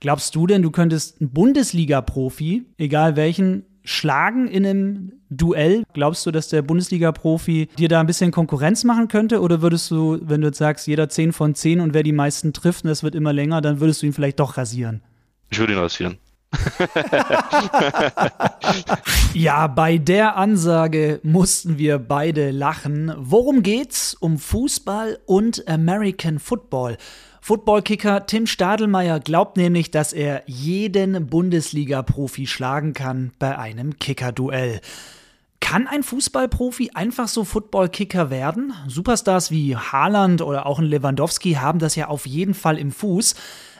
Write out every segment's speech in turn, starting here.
Glaubst du denn, du könntest einen Bundesliga-Profi, egal welchen, schlagen in einem Duell? Glaubst du, dass der Bundesliga-Profi dir da ein bisschen Konkurrenz machen könnte? Oder würdest du, wenn du jetzt sagst, jeder 10 von 10 und wer die meisten trifft und das wird immer länger, dann würdest du ihn vielleicht doch rasieren? Ich würde ihn rasieren. ja, bei der Ansage mussten wir beide lachen. Worum geht's? Um Fußball und American Football. Footballkicker Tim Stadelmeier glaubt nämlich, dass er jeden Bundesliga-Profi schlagen kann bei einem Kicker-Duell. Kann ein Fußballprofi einfach so Footballkicker werden? Superstars wie Haaland oder auch ein Lewandowski haben das ja auf jeden Fall im Fuß.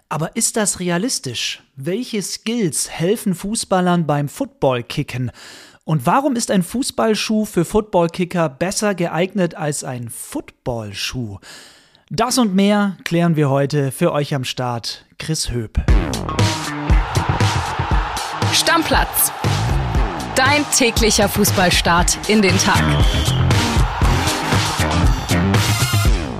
Aber ist das realistisch? Welche Skills helfen Fußballern beim Footballkicken? Und warum ist ein Fußballschuh für Footballkicker besser geeignet als ein Footballschuh? Das und mehr klären wir heute für euch am Start. Chris Höp. Stammplatz. Dein täglicher Fußballstart in den Tag.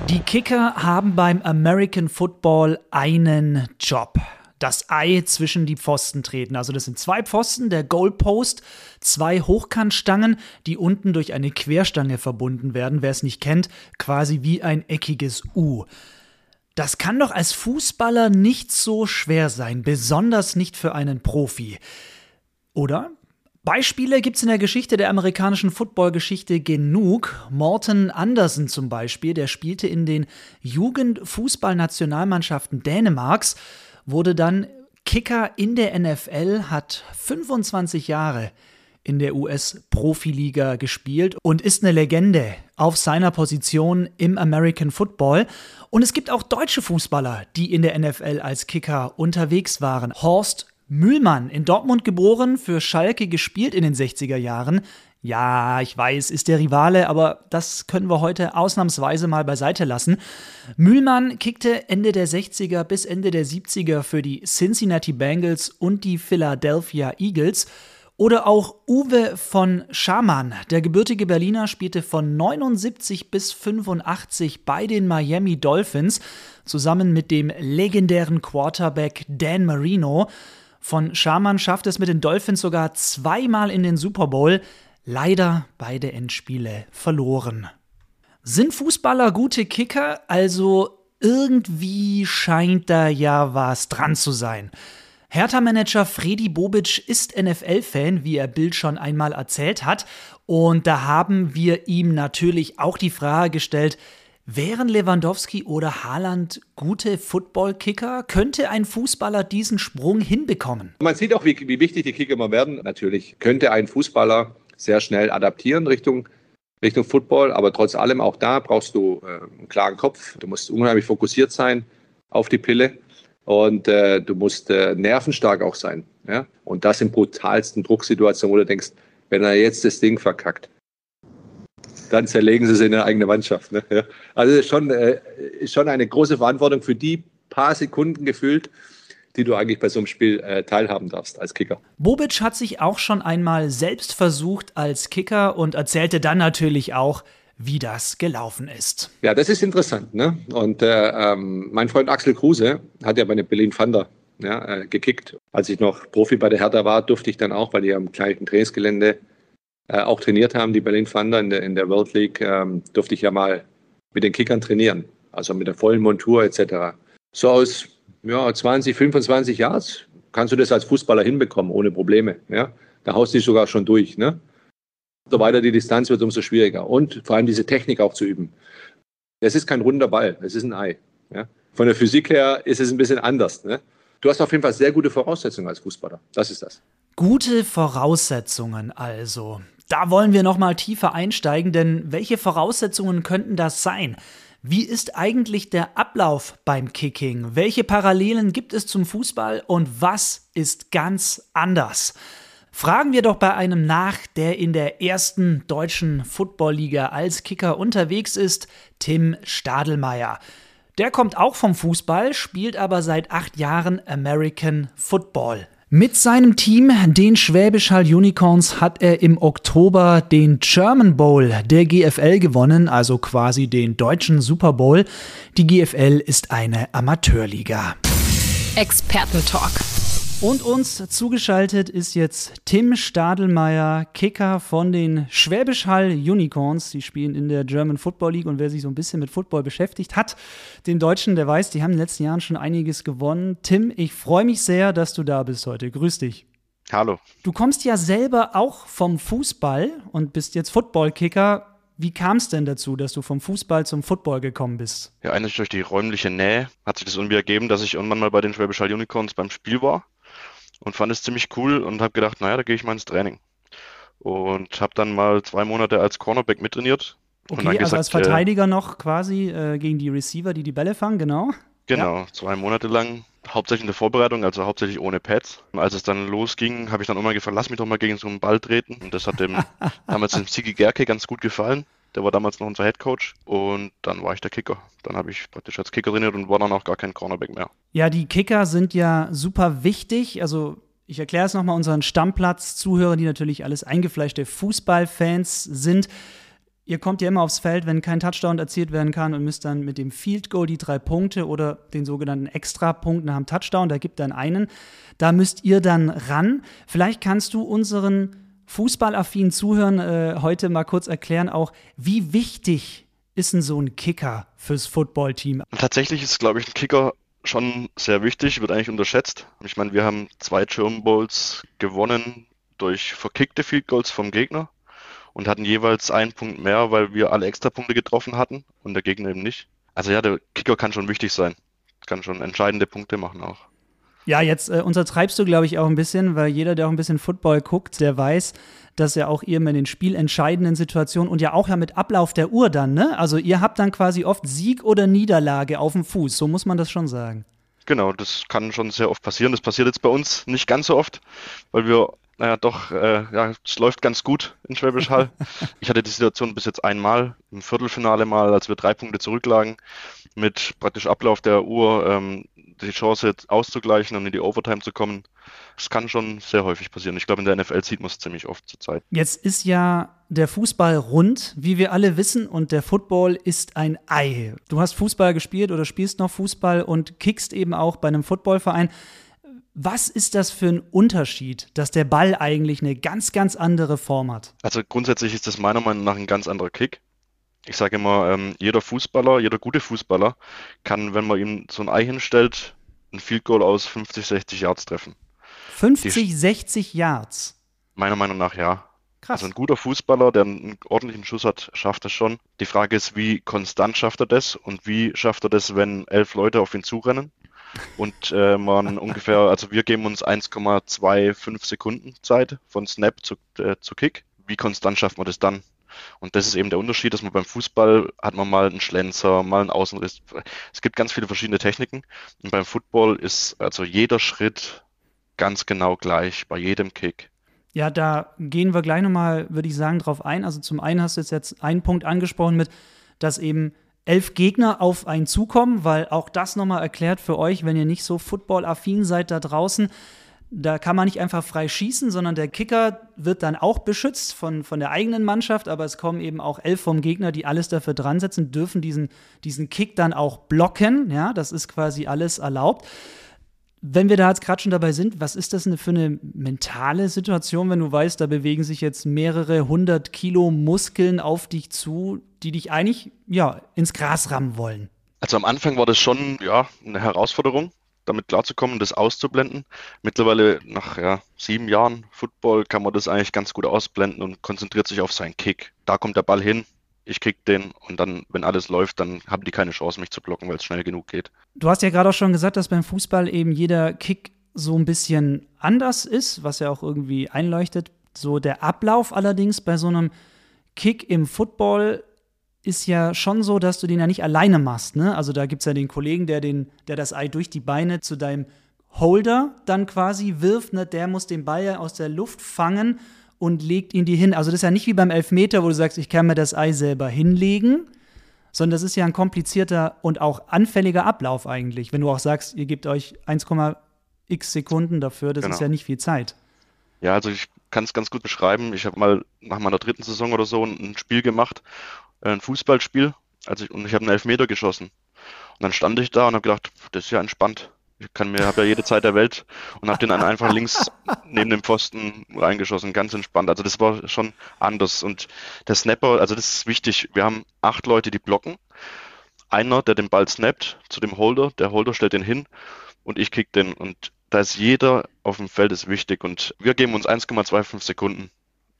Die Kicker haben beim American Football einen Job. Das Ei zwischen die Pfosten treten. Also das sind zwei Pfosten, der Goalpost, zwei Hochkantstangen, die unten durch eine Querstange verbunden werden. Wer es nicht kennt, quasi wie ein eckiges U. Das kann doch als Fußballer nicht so schwer sein, besonders nicht für einen Profi. Oder? Beispiele gibt es in der Geschichte der amerikanischen Footballgeschichte genug. Morton Anderson zum Beispiel, der spielte in den Jugendfußballnationalmannschaften Dänemarks, wurde dann Kicker in der NFL, hat 25 Jahre in der US-Profiliga gespielt und ist eine Legende auf seiner Position im American Football. Und es gibt auch deutsche Fußballer, die in der NFL als Kicker unterwegs waren. Horst Mühlmann, in Dortmund geboren, für Schalke gespielt in den 60er Jahren. Ja, ich weiß, ist der Rivale, aber das können wir heute ausnahmsweise mal beiseite lassen. Mühlmann kickte Ende der 60er bis Ende der 70er für die Cincinnati Bengals und die Philadelphia Eagles. Oder auch Uwe von Schamann, der gebürtige Berliner, spielte von 79 bis 85 bei den Miami Dolphins zusammen mit dem legendären Quarterback Dan Marino. Von Schamann schafft es mit den Dolphins sogar zweimal in den Super Bowl, leider beide Endspiele verloren. Sind Fußballer gute Kicker? Also irgendwie scheint da ja was dran zu sein. Hertha-Manager Freddy Bobic ist NFL-Fan, wie er Bild schon einmal erzählt hat. Und da haben wir ihm natürlich auch die Frage gestellt, Wären Lewandowski oder Haaland gute Football-Kicker? Könnte ein Fußballer diesen Sprung hinbekommen? Man sieht auch, wie, wie wichtig die Kicker immer werden. Natürlich könnte ein Fußballer sehr schnell adaptieren Richtung, Richtung Football, aber trotz allem auch da brauchst du äh, einen klaren Kopf. Du musst unheimlich fokussiert sein auf die Pille und äh, du musst äh, nervenstark auch sein. Ja? Und das in brutalsten Drucksituationen, wo du denkst, wenn er jetzt das Ding verkackt, dann zerlegen sie es in ihre eigene Mannschaft. Ne? Ja. Also ist schon, äh, schon eine große Verantwortung für die paar Sekunden gefühlt, die du eigentlich bei so einem Spiel äh, teilhaben darfst als Kicker. Bobic hat sich auch schon einmal selbst versucht als Kicker und erzählte dann natürlich auch, wie das gelaufen ist. Ja, das ist interessant. Ne? Und äh, ähm, mein Freund Axel Kruse hat ja bei den Berlin Thunder ja, äh, gekickt. Als ich noch Profi bei der Hertha war, durfte ich dann auch, weil die am kleinen Trainingsgelände äh, auch trainiert haben, die Berlin Thunder in der, in der World League, ähm, durfte ich ja mal mit den Kickern trainieren, also mit der vollen Montur etc. So aus ja, 20, 25 Yards kannst du das als Fußballer hinbekommen, ohne Probleme. Ja? Da haust du dich sogar schon durch. Ne? So weiter die Distanz wird, umso schwieriger. Und vor allem diese Technik auch zu üben. Das ist kein runder Ball, es ist ein Ei. Ja? Von der Physik her ist es ein bisschen anders. Ne? Du hast auf jeden Fall sehr gute Voraussetzungen als Fußballer. Das ist das. Gute Voraussetzungen also. Da wollen wir noch mal tiefer einsteigen, denn welche Voraussetzungen könnten das sein? Wie ist eigentlich der Ablauf beim Kicking? Welche Parallelen gibt es zum Fußball und was ist ganz anders? Fragen wir doch bei einem nach, der in der ersten deutschen Footballliga als Kicker unterwegs ist, Tim Stadelmeier. Der kommt auch vom Fußball, spielt aber seit acht Jahren American Football. Mit seinem Team, den Schwäbisch Hall Unicorns, hat er im Oktober den German Bowl der GFL gewonnen, also quasi den deutschen Super Bowl. Die GFL ist eine Amateurliga. Expertentalk. Und uns zugeschaltet ist jetzt Tim Stadelmeier, Kicker von den Schwäbisch Hall Unicorns. Die spielen in der German Football League und wer sich so ein bisschen mit Football beschäftigt hat, den Deutschen, der weiß, die haben in den letzten Jahren schon einiges gewonnen. Tim, ich freue mich sehr, dass du da bist heute. Grüß dich. Hallo. Du kommst ja selber auch vom Fußball und bist jetzt Football-Kicker. Wie kam es denn dazu, dass du vom Fußball zum Football gekommen bist? Ja, eigentlich durch die räumliche Nähe hat sich das irgendwie ergeben, dass ich irgendwann mal bei den Schwäbisch Hall Unicorns beim Spiel war und fand es ziemlich cool und habe gedacht, naja, da gehe ich mal ins Training. Und habe dann mal zwei Monate als Cornerback mittrainiert. Okay, also gesagt, als äh, Verteidiger äh, noch quasi äh, gegen die Receiver, die die Bälle fangen, genau. Genau, ja. zwei Monate lang, hauptsächlich in der Vorbereitung, also hauptsächlich ohne Pads. Als es dann losging, habe ich dann immer gefragt, lass mich doch mal gegen so einen Ball treten. Und das hat dem damals dem Sigi Gerke ganz gut gefallen. Der war damals noch unser Head Coach und dann war ich der Kicker. Dann habe ich praktisch als Kicker trainiert und war dann auch gar kein Cornerback mehr. Ja, die Kicker sind ja super wichtig. Also ich erkläre es nochmal unseren Stammplatz-Zuhörern, die natürlich alles eingefleischte Fußballfans sind. Ihr kommt ja immer aufs Feld, wenn kein Touchdown erzielt werden kann und müsst dann mit dem Field Goal die drei Punkte oder den sogenannten Extrapunkt nach dem Touchdown, da gibt dann einen, da müsst ihr dann ran. Vielleicht kannst du unseren fußballaffinen Zuhörern äh, heute mal kurz erklären, auch wie wichtig ist denn so ein Kicker fürs Footballteam? Tatsächlich ist, glaube ich, ein Kicker schon sehr wichtig, wird eigentlich unterschätzt. Ich meine, wir haben zwei German Bowls gewonnen durch verkickte Field Goals vom Gegner und hatten jeweils einen Punkt mehr, weil wir alle Extrapunkte getroffen hatten und der Gegner eben nicht. Also ja, der Kicker kann schon wichtig sein. Kann schon entscheidende Punkte machen auch. Ja, jetzt äh, untertreibst du, glaube ich, auch ein bisschen, weil jeder, der auch ein bisschen Football guckt, der weiß, dass ja auch ihr in den spielentscheidenden Situationen und ja auch ja mit Ablauf der Uhr dann, ne? Also ihr habt dann quasi oft Sieg oder Niederlage auf dem Fuß, so muss man das schon sagen. Genau, das kann schon sehr oft passieren. Das passiert jetzt bei uns nicht ganz so oft, weil wir, naja, doch, äh, ja, es läuft ganz gut in Schwäbisch Hall. ich hatte die Situation bis jetzt einmal, im Viertelfinale mal, als wir drei Punkte zurücklagen, mit praktisch Ablauf der Uhr ähm, die Chance auszugleichen und in die Overtime zu kommen. Das kann schon sehr häufig passieren. Ich glaube, in der NFL sieht man es ziemlich oft zur Zeit. Jetzt ist ja der Fußball rund, wie wir alle wissen, und der Football ist ein Ei. Du hast Fußball gespielt oder spielst noch Fußball und kickst eben auch bei einem Footballverein. Was ist das für ein Unterschied, dass der Ball eigentlich eine ganz, ganz andere Form hat? Also grundsätzlich ist das meiner Meinung nach ein ganz anderer Kick ich sage immer, ähm, jeder Fußballer, jeder gute Fußballer kann, wenn man ihm so ein Ei hinstellt, ein Field Goal aus 50, 60 Yards treffen. 50, Die, 60 Yards? Meiner Meinung nach ja. Krass. Also ein guter Fußballer, der einen ordentlichen Schuss hat, schafft das schon. Die Frage ist, wie konstant schafft er das und wie schafft er das, wenn elf Leute auf ihn zurennen? Und äh, man ungefähr, also wir geben uns 1,25 Sekunden Zeit von Snap zu, äh, zu Kick. Wie konstant schafft man das dann? Und das ist eben der Unterschied, dass man beim Fußball hat man mal einen Schlenzer, mal einen Außenriss. Es gibt ganz viele verschiedene Techniken. Und beim Football ist also jeder Schritt ganz genau gleich bei jedem Kick. Ja, da gehen wir gleich nochmal, würde ich sagen, drauf ein. Also zum einen hast du jetzt einen Punkt angesprochen mit, dass eben elf Gegner auf einen zukommen, weil auch das nochmal erklärt für euch, wenn ihr nicht so football-affin seid da draußen. Da kann man nicht einfach frei schießen, sondern der Kicker wird dann auch beschützt von, von der eigenen Mannschaft, aber es kommen eben auch elf vom Gegner, die alles dafür dran setzen, dürfen diesen, diesen Kick dann auch blocken. Ja, das ist quasi alles erlaubt. Wenn wir da jetzt gerade schon dabei sind, was ist das denn für eine mentale Situation, wenn du weißt, da bewegen sich jetzt mehrere hundert Kilo Muskeln auf dich zu, die dich eigentlich ja ins Gras rammen wollen? Also am Anfang war das schon ja eine Herausforderung, damit klarzukommen, das auszublenden. Mittlerweile nach ja, sieben Jahren Football kann man das eigentlich ganz gut ausblenden und konzentriert sich auf seinen Kick. Da kommt der Ball hin, ich kick den und dann, wenn alles läuft, dann haben die keine Chance, mich zu blocken, weil es schnell genug geht. Du hast ja gerade auch schon gesagt, dass beim Fußball eben jeder Kick so ein bisschen anders ist, was ja auch irgendwie einleuchtet. So der Ablauf allerdings bei so einem Kick im Football ist ja schon so, dass du den ja nicht alleine machst. Ne? Also da gibt es ja den Kollegen, der, den, der das Ei durch die Beine zu deinem Holder dann quasi wirft. Ne? Der muss den Ball ja aus der Luft fangen und legt ihn dir hin. Also das ist ja nicht wie beim Elfmeter, wo du sagst, ich kann mir das Ei selber hinlegen, sondern das ist ja ein komplizierter und auch anfälliger Ablauf eigentlich. Wenn du auch sagst, ihr gebt euch 1,x Sekunden dafür, das genau. ist ja nicht viel Zeit. Ja, also ich kann es ganz gut beschreiben. Ich habe mal nach meiner dritten Saison oder so ein Spiel gemacht äh, ein Fußballspiel also ich, und ich habe einen Elfmeter geschossen. Und dann stand ich da und habe gedacht, das ist ja entspannt. Ich kann mir, habe ja jede Zeit der Welt und habe den dann einfach links neben dem Pfosten reingeschossen, ganz entspannt. Also das war schon anders. Und der Snapper, also das ist wichtig. Wir haben acht Leute, die blocken. Einer, der den Ball snappt zu dem Holder, der Holder stellt den hin und ich kick den. Und da ist jeder auf dem Feld ist wichtig. Und wir geben uns 1,25 Sekunden.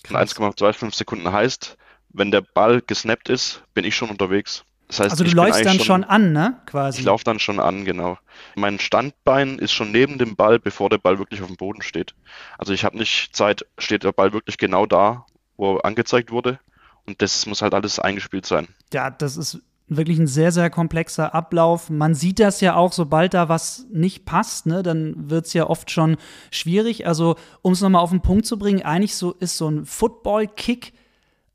1,25 Sekunden heißt, wenn der Ball gesnappt ist, bin ich schon unterwegs. Das heißt, also du läufst dann schon, schon, an, ne? Quasi. Ich laufe dann schon an, genau. Mein Standbein ist schon neben dem Ball, bevor der Ball wirklich auf dem Boden steht. Also ich habe nicht Zeit, steht der Ball wirklich genau da, wo er angezeigt wurde. Und das muss halt alles eingespielt sein. Ja, das ist wirklich ein sehr, sehr komplexer Ablauf. Man sieht das ja auch, sobald da was nicht passt, ne, dann wird es ja oft schon schwierig. Also, um es nochmal auf den Punkt zu bringen, eigentlich so ist so ein Football-Kick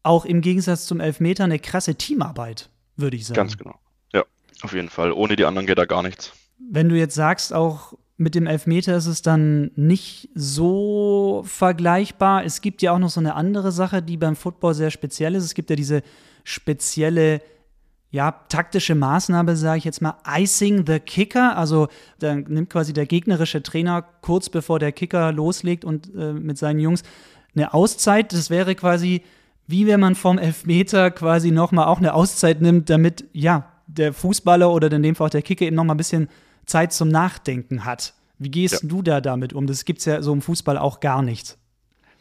auch im Gegensatz zum Elfmeter eine krasse Teamarbeit, würde ich sagen. Ganz genau. Ja, auf jeden Fall. Ohne die anderen geht da gar nichts. Wenn du jetzt sagst, auch mit dem Elfmeter ist es dann nicht so vergleichbar. Es gibt ja auch noch so eine andere Sache, die beim Football sehr speziell ist. Es gibt ja diese spezielle ja, taktische Maßnahme, sage ich jetzt mal, Icing the Kicker. Also da nimmt quasi der gegnerische Trainer kurz bevor der Kicker loslegt und äh, mit seinen Jungs eine Auszeit. Das wäre quasi wie wenn man vom Elfmeter quasi nochmal auch eine Auszeit nimmt, damit, ja, der Fußballer oder in dem Fall auch der Kicker eben nochmal ein bisschen Zeit zum Nachdenken hat. Wie gehst ja. du da damit um? Das gibt es ja so im Fußball auch gar nicht.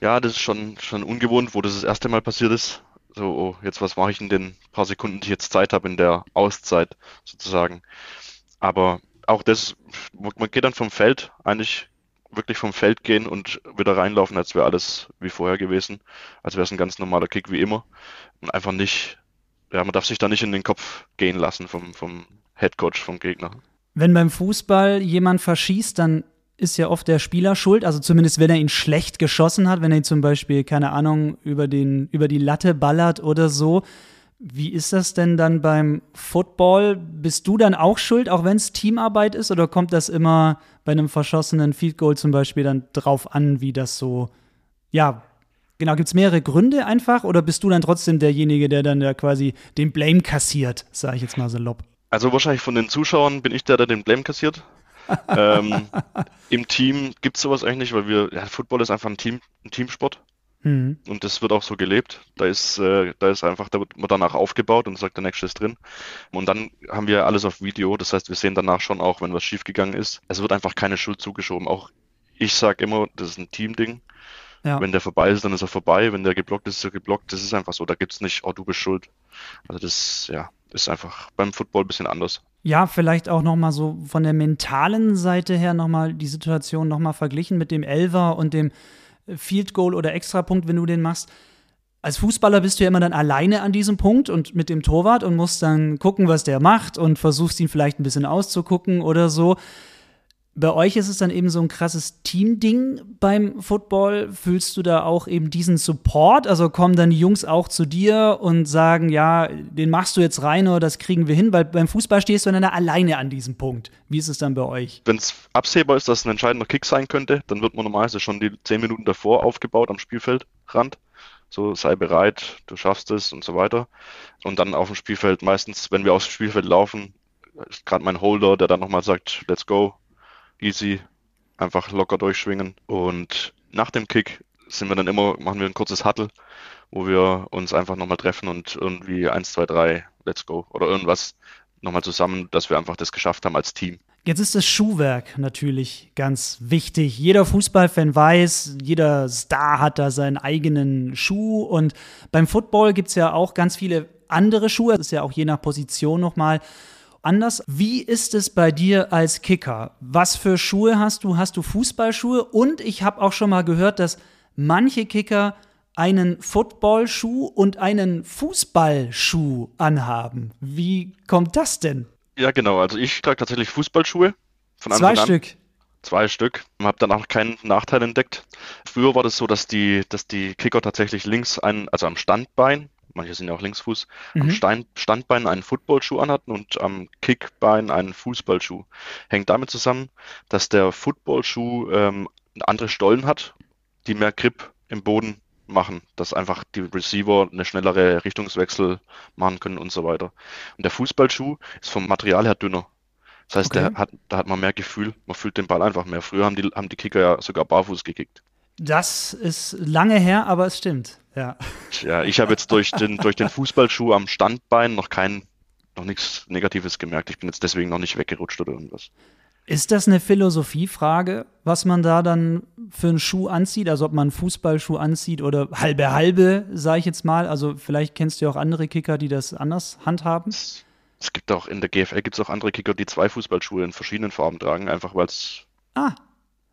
Ja, das ist schon, schon ungewohnt, wo das das erste Mal passiert ist. So, oh, jetzt was mache ich in den paar Sekunden, die ich jetzt Zeit habe in der Auszeit sozusagen. Aber auch das, man geht dann vom Feld eigentlich wirklich vom Feld gehen und wieder reinlaufen, als wäre alles wie vorher gewesen. Als wäre es ein ganz normaler Kick wie immer. Und einfach nicht, ja, man darf sich da nicht in den Kopf gehen lassen vom, vom Headcoach, vom Gegner. Wenn beim Fußball jemand verschießt, dann ist ja oft der Spieler schuld, also zumindest wenn er ihn schlecht geschossen hat, wenn er ihn zum Beispiel, keine Ahnung, über, den, über die Latte ballert oder so. Wie ist das denn dann beim Football? Bist du dann auch schuld, auch wenn es Teamarbeit ist, oder kommt das immer bei einem verschossenen Field Goal zum Beispiel dann drauf an, wie das so, ja, genau, gibt es mehrere Gründe einfach, oder bist du dann trotzdem derjenige, der dann ja quasi den Blame kassiert, sage ich jetzt mal salopp? Also wahrscheinlich von den Zuschauern bin ich der, der den Blame kassiert. ähm, Im Team gibt es sowas eigentlich nicht, weil wir, ja, Football ist einfach ein, Team, ein Teamsport. Mhm. Und das wird auch so gelebt. Da ist, äh, da ist einfach, da wird man danach aufgebaut und sagt, der nächste ist drin. Und dann haben wir alles auf Video. Das heißt, wir sehen danach schon auch, wenn was schiefgegangen ist. Es wird einfach keine Schuld zugeschoben. Auch ich sage immer, das ist ein Teamding. Ja. Wenn der vorbei ist, dann ist er vorbei. Wenn der geblockt ist, ist er geblockt. Das ist einfach so. Da gibt es nicht, oh, du bist schuld. Also das, ja, ist einfach beim Football ein bisschen anders. Ja, vielleicht auch noch mal so von der mentalen Seite her noch mal die Situation noch mal verglichen mit dem Elver und dem Field Goal oder Extrapunkt, wenn du den machst. Als Fußballer bist du ja immer dann alleine an diesem Punkt und mit dem Torwart und musst dann gucken, was der macht und versuchst ihn vielleicht ein bisschen auszugucken oder so. Bei euch ist es dann eben so ein krasses Team-Ding beim Football. Fühlst du da auch eben diesen Support? Also kommen dann die Jungs auch zu dir und sagen, ja, den machst du jetzt rein oder das kriegen wir hin? Weil beim Fußball stehst du dann alleine an diesem Punkt. Wie ist es dann bei euch? Wenn es absehbar ist, dass ein entscheidender Kick sein könnte, dann wird man normalerweise schon die zehn Minuten davor aufgebaut am Spielfeldrand. So, sei bereit, du schaffst es und so weiter. Und dann auf dem Spielfeld, meistens, wenn wir aufs Spielfeld laufen, ist gerade mein Holder, der dann nochmal sagt, let's go, easy, einfach locker durchschwingen. Und nach dem Kick sind wir dann immer, machen wir ein kurzes Huddle, wo wir uns einfach nochmal treffen und irgendwie 1, 2, 3, let's go oder irgendwas nochmal zusammen, dass wir einfach das geschafft haben als Team. Jetzt ist das Schuhwerk natürlich ganz wichtig. Jeder Fußballfan weiß, jeder Star hat da seinen eigenen Schuh. Und beim Football gibt es ja auch ganz viele andere Schuhe. Das ist ja auch je nach Position nochmal anders. Wie ist es bei dir als Kicker? Was für Schuhe hast du? Hast du Fußballschuhe? Und ich habe auch schon mal gehört, dass manche Kicker einen Footballschuh und einen Fußballschuh anhaben. Wie kommt das denn? Ja, genau. Also ich trage tatsächlich Fußballschuhe. Von Zwei Anfang Stück. An. Zwei Stück. Ich habe danach keinen Nachteil entdeckt. Früher war das so, dass die, dass die Kicker tatsächlich links einen, also am Standbein, manche sind ja auch Linksfuß, mhm. am Stein, Standbein einen Footballschuh anhatten und am Kickbein einen Fußballschuh. Hängt damit zusammen, dass der Footballschuh ähm, andere Stollen hat, die mehr Grip im Boden machen, dass einfach die Receiver eine schnellere Richtungswechsel machen können und so weiter. Und der Fußballschuh ist vom Material her dünner. Das heißt, okay. hat, da hat man mehr Gefühl, man fühlt den Ball einfach mehr. Früher haben die, haben die Kicker ja sogar barfuß gekickt. Das ist lange her, aber es stimmt. Ja, ja ich habe jetzt durch den, durch den Fußballschuh am Standbein noch kein, noch nichts Negatives gemerkt. Ich bin jetzt deswegen noch nicht weggerutscht oder irgendwas. Ist das eine Philosophiefrage, was man da dann für einen Schuh anzieht? Also ob man einen Fußballschuh anzieht oder halbe halbe, sage ich jetzt mal. Also vielleicht kennst du ja auch andere Kicker, die das anders handhaben. Es, gibt auch in der GFL gibt es auch andere Kicker, die zwei Fußballschuhe in verschiedenen Farben tragen, einfach weil es ah,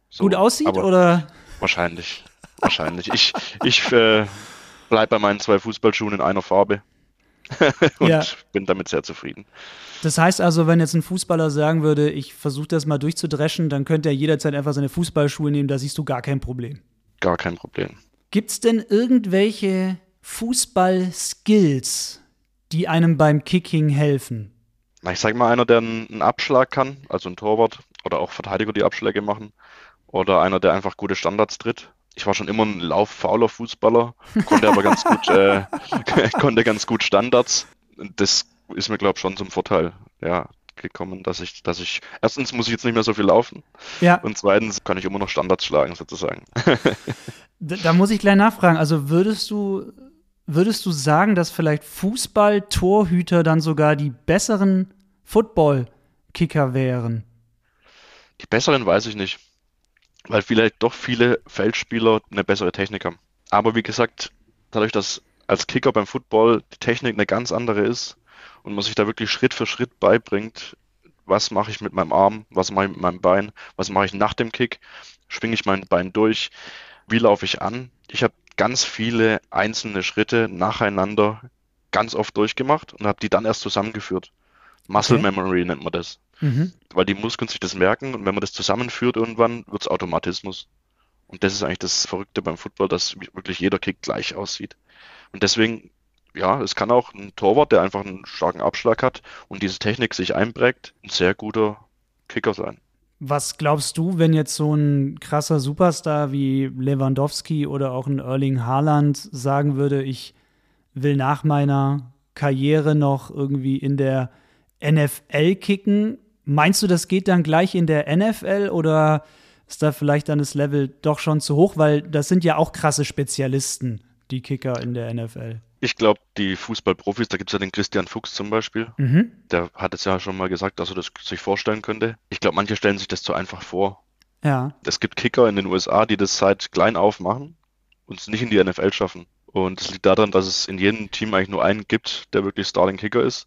so, gut aussieht oder? Wahrscheinlich, wahrscheinlich. ich ich äh, bleibe bei meinen zwei Fußballschuhen in einer Farbe und ja. bin damit sehr zufrieden. Das heißt also, wenn jetzt ein Fußballer sagen würde, ich versuche das mal durchzudreschen, dann könnte er jederzeit einfach seine Fußballschuhe nehmen, da siehst du gar kein Problem. Gar kein Problem. Gibt es denn irgendwelche Fußball-Skills, die einem beim Kicking helfen? Na, ich sag mal, einer, der einen Abschlag kann, also ein Torwart oder auch Verteidiger, die Abschläge machen, oder einer, der einfach gute Standards tritt. Ich war schon immer ein lauffauler Fußballer, konnte aber ganz gut, äh, konnte ganz gut Standards. Das ist mir, glaube ich, schon zum Vorteil, ja, gekommen, dass ich, dass ich, erstens muss ich jetzt nicht mehr so viel laufen. Ja. Und zweitens kann ich immer noch Standards schlagen, sozusagen. da, da muss ich gleich nachfragen. Also würdest du, würdest du sagen, dass vielleicht Fußball-Torhüter dann sogar die besseren Football-Kicker wären? Die besseren weiß ich nicht. Weil vielleicht doch viele Feldspieler eine bessere Technik haben. Aber wie gesagt, dadurch, dass als Kicker beim Football die Technik eine ganz andere ist, und man sich da wirklich Schritt für Schritt beibringt, was mache ich mit meinem Arm, was mache ich mit meinem Bein, was mache ich nach dem Kick, schwinge ich mein Bein durch, wie laufe ich an. Ich habe ganz viele einzelne Schritte nacheinander ganz oft durchgemacht und habe die dann erst zusammengeführt. Muscle okay. Memory nennt man das. Mhm. Weil die Muskeln sich das merken und wenn man das zusammenführt irgendwann, wird es Automatismus. Und das ist eigentlich das Verrückte beim Football, dass wirklich jeder Kick gleich aussieht. Und deswegen ja, es kann auch ein Torwart, der einfach einen starken Abschlag hat und diese Technik sich einprägt, ein sehr guter Kicker sein. Was glaubst du, wenn jetzt so ein krasser Superstar wie Lewandowski oder auch ein Erling Haaland sagen würde, ich will nach meiner Karriere noch irgendwie in der NFL kicken? Meinst du, das geht dann gleich in der NFL oder ist da vielleicht dann das Level doch schon zu hoch? Weil das sind ja auch krasse Spezialisten, die Kicker in der NFL. Ich glaube, die Fußballprofis, da gibt es ja den Christian Fuchs zum Beispiel, mhm. der hat es ja schon mal gesagt, dass er das sich vorstellen könnte. Ich glaube, manche stellen sich das zu einfach vor. Ja. Es gibt Kicker in den USA, die das seit klein auf machen und es nicht in die NFL schaffen. Und es liegt daran, dass es in jedem Team eigentlich nur einen gibt, der wirklich Starting Kicker ist.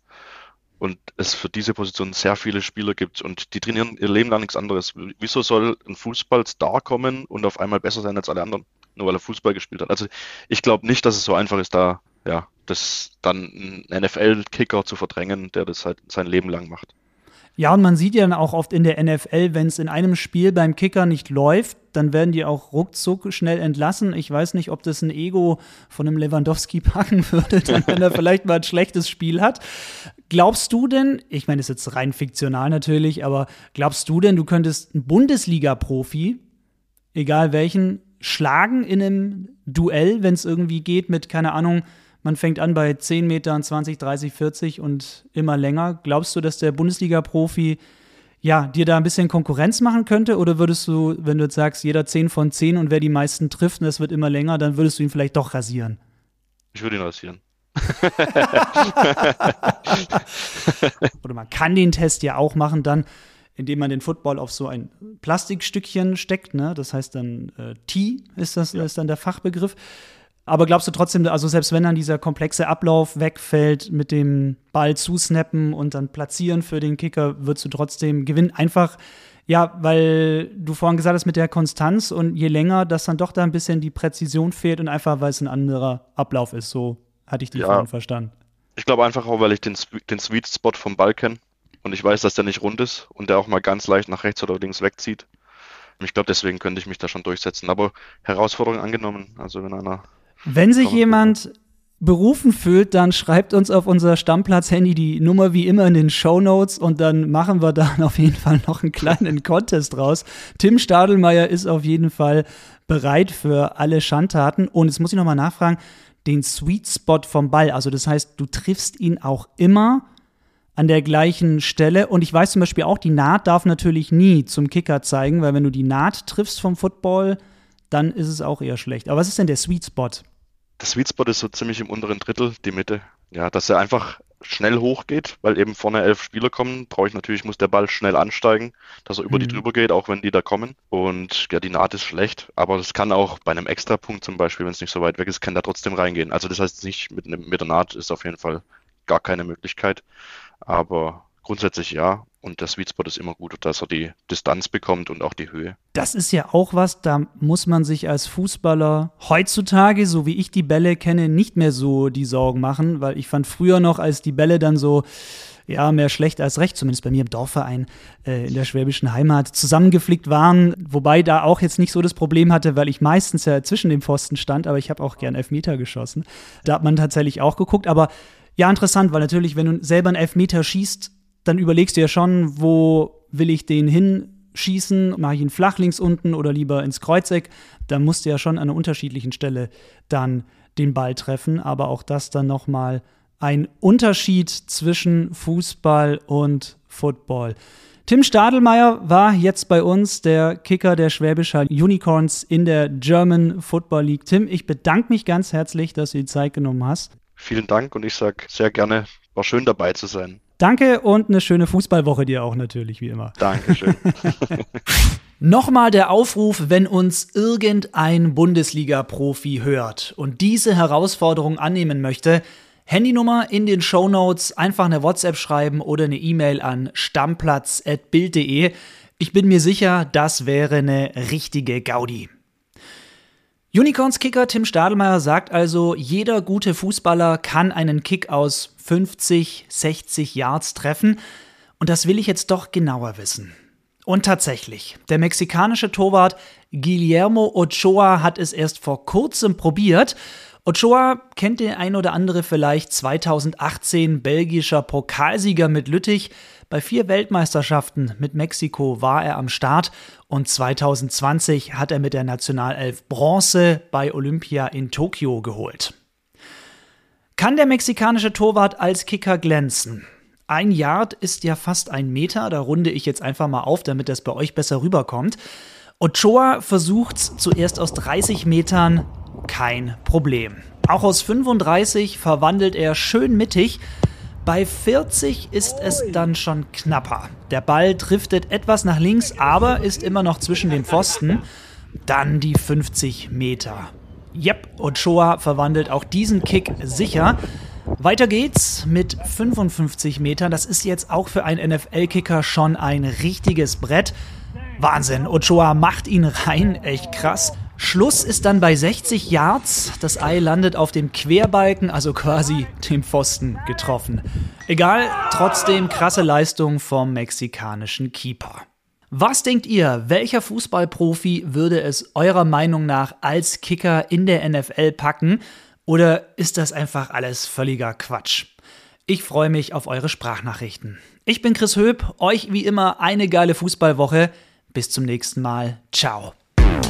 Und es für diese Position sehr viele Spieler gibt und die trainieren ihr Leben lang nichts anderes. Wieso soll ein Fußballstar kommen und auf einmal besser sein als alle anderen? Nur weil er Fußball gespielt hat. Also ich glaube nicht, dass es so einfach ist, da ja, das dann einen NFL-Kicker zu verdrängen, der das halt sein Leben lang macht. Ja, und man sieht ja dann auch oft in der NFL, wenn es in einem Spiel beim Kicker nicht läuft, dann werden die auch ruckzuck schnell entlassen. Ich weiß nicht, ob das ein Ego von einem Lewandowski packen würde, dann, wenn er vielleicht mal ein schlechtes Spiel hat. Glaubst du denn, ich meine, das ist jetzt rein fiktional natürlich, aber glaubst du denn, du könntest einen Bundesliga-Profi, egal welchen, schlagen in einem Duell, wenn es irgendwie geht mit, keine Ahnung, man fängt an bei 10 Metern, 20, 30, 40 und immer länger. Glaubst du, dass der Bundesliga-Profi ja, dir da ein bisschen Konkurrenz machen könnte? Oder würdest du, wenn du jetzt sagst, jeder 10 von 10 und wer die meisten trifft und es wird immer länger, dann würdest du ihn vielleicht doch rasieren? Ich würde ihn rasieren. Oder man kann den Test ja auch machen dann, indem man den Football auf so ein Plastikstückchen steckt. Ne? Das heißt dann äh, T ist das ja. ist dann der Fachbegriff. Aber glaubst du trotzdem, also selbst wenn dann dieser komplexe Ablauf wegfällt mit dem Ball zusnappen und dann platzieren für den Kicker, würdest du trotzdem gewinnen? Einfach, ja, weil du vorhin gesagt hast mit der Konstanz und je länger, dass dann doch da ein bisschen die Präzision fehlt und einfach, weil es ein anderer Ablauf ist. So hatte ich die ja. vorhin verstanden. Ich glaube einfach auch, weil ich den, den Sweet Spot vom Ball kenne und ich weiß, dass der nicht rund ist und der auch mal ganz leicht nach rechts oder links wegzieht. Ich glaube, deswegen könnte ich mich da schon durchsetzen. Aber Herausforderung angenommen. Also wenn einer wenn sich jemand berufen fühlt, dann schreibt uns auf unser Stammplatz-Handy die Nummer wie immer in den Show Notes und dann machen wir da auf jeden Fall noch einen kleinen Contest raus. Tim Stadelmeier ist auf jeden Fall bereit für alle Schandtaten. Und jetzt muss ich nochmal nachfragen, den Sweet Spot vom Ball, also das heißt, du triffst ihn auch immer an der gleichen Stelle. Und ich weiß zum Beispiel auch, die Naht darf natürlich nie zum Kicker zeigen, weil wenn du die Naht triffst vom Football, dann ist es auch eher schlecht. Aber was ist denn der Sweet Spot? Der Sweet Spot ist so ziemlich im unteren Drittel, die Mitte. Ja, dass er einfach schnell hochgeht, weil eben vorne elf Spieler kommen, brauche ich natürlich, muss der Ball schnell ansteigen, dass er über mhm. die drüber geht, auch wenn die da kommen. Und ja, die Naht ist schlecht, aber das kann auch bei einem Extrapunkt zum Beispiel, wenn es nicht so weit weg ist, kann da trotzdem reingehen. Also das heißt nicht, mit, mit der Naht ist auf jeden Fall gar keine Möglichkeit. Aber grundsätzlich ja. Und der Sweet Spot ist immer gut, dass er die Distanz bekommt und auch die Höhe. Das ist ja auch was, da muss man sich als Fußballer heutzutage, so wie ich die Bälle kenne, nicht mehr so die Sorgen machen, weil ich fand früher noch, als die Bälle dann so ja, mehr schlecht als recht, zumindest bei mir im Dorfverein äh, in der schwäbischen Heimat, zusammengeflickt waren. Wobei da auch jetzt nicht so das Problem hatte, weil ich meistens ja zwischen dem Pfosten stand, aber ich habe auch gern Elfmeter geschossen. Da hat man tatsächlich auch geguckt. Aber ja, interessant, weil natürlich, wenn du selber einen Elfmeter schießt, dann überlegst du ja schon, wo will ich den hinschießen? Mache ich ihn flach links unten oder lieber ins Kreuzeck? Da musst du ja schon an einer unterschiedlichen Stelle dann den Ball treffen. Aber auch das dann nochmal ein Unterschied zwischen Fußball und Football. Tim Stadelmeier war jetzt bei uns der Kicker der Schwäbischer Unicorns in der German Football League. Tim, ich bedanke mich ganz herzlich, dass du die Zeit genommen hast. Vielen Dank und ich sage sehr gerne, war schön dabei zu sein. Danke und eine schöne Fußballwoche dir auch natürlich, wie immer. Dankeschön. Nochmal der Aufruf, wenn uns irgendein Bundesliga-Profi hört und diese Herausforderung annehmen möchte, Handynummer in den Show Notes, einfach eine WhatsApp schreiben oder eine E-Mail an stammplatz.bild.de. Ich bin mir sicher, das wäre eine richtige Gaudi. Unicorns-Kicker Tim Stadelmeier sagt also, jeder gute Fußballer kann einen Kick aus 50, 60 Yards treffen. Und das will ich jetzt doch genauer wissen. Und tatsächlich, der mexikanische Torwart Guillermo Ochoa hat es erst vor kurzem probiert. Ochoa kennt der ein oder andere vielleicht 2018 belgischer Pokalsieger mit Lüttich. Bei vier Weltmeisterschaften mit Mexiko war er am Start und 2020 hat er mit der Nationalelf Bronze bei Olympia in Tokio geholt. Kann der mexikanische Torwart als Kicker glänzen? Ein Yard ist ja fast ein Meter, da runde ich jetzt einfach mal auf, damit das bei euch besser rüberkommt. Ochoa versucht zuerst aus 30 Metern, kein Problem. Auch aus 35 verwandelt er schön mittig, bei 40 ist es dann schon knapper. Der Ball driftet etwas nach links, aber ist immer noch zwischen den Pfosten. Dann die 50 Meter. Yep, Ochoa verwandelt auch diesen Kick sicher. Weiter geht's mit 55 Metern. Das ist jetzt auch für einen NFL-Kicker schon ein richtiges Brett. Wahnsinn, Ochoa macht ihn rein, echt krass. Schluss ist dann bei 60 Yards. Das Ei landet auf dem Querbalken, also quasi dem Pfosten getroffen. Egal, trotzdem krasse Leistung vom mexikanischen Keeper. Was denkt ihr, welcher Fußballprofi würde es eurer Meinung nach als Kicker in der NFL packen? Oder ist das einfach alles völliger Quatsch? Ich freue mich auf eure Sprachnachrichten. Ich bin Chris Höp, euch wie immer eine geile Fußballwoche. Bis zum nächsten Mal. Ciao.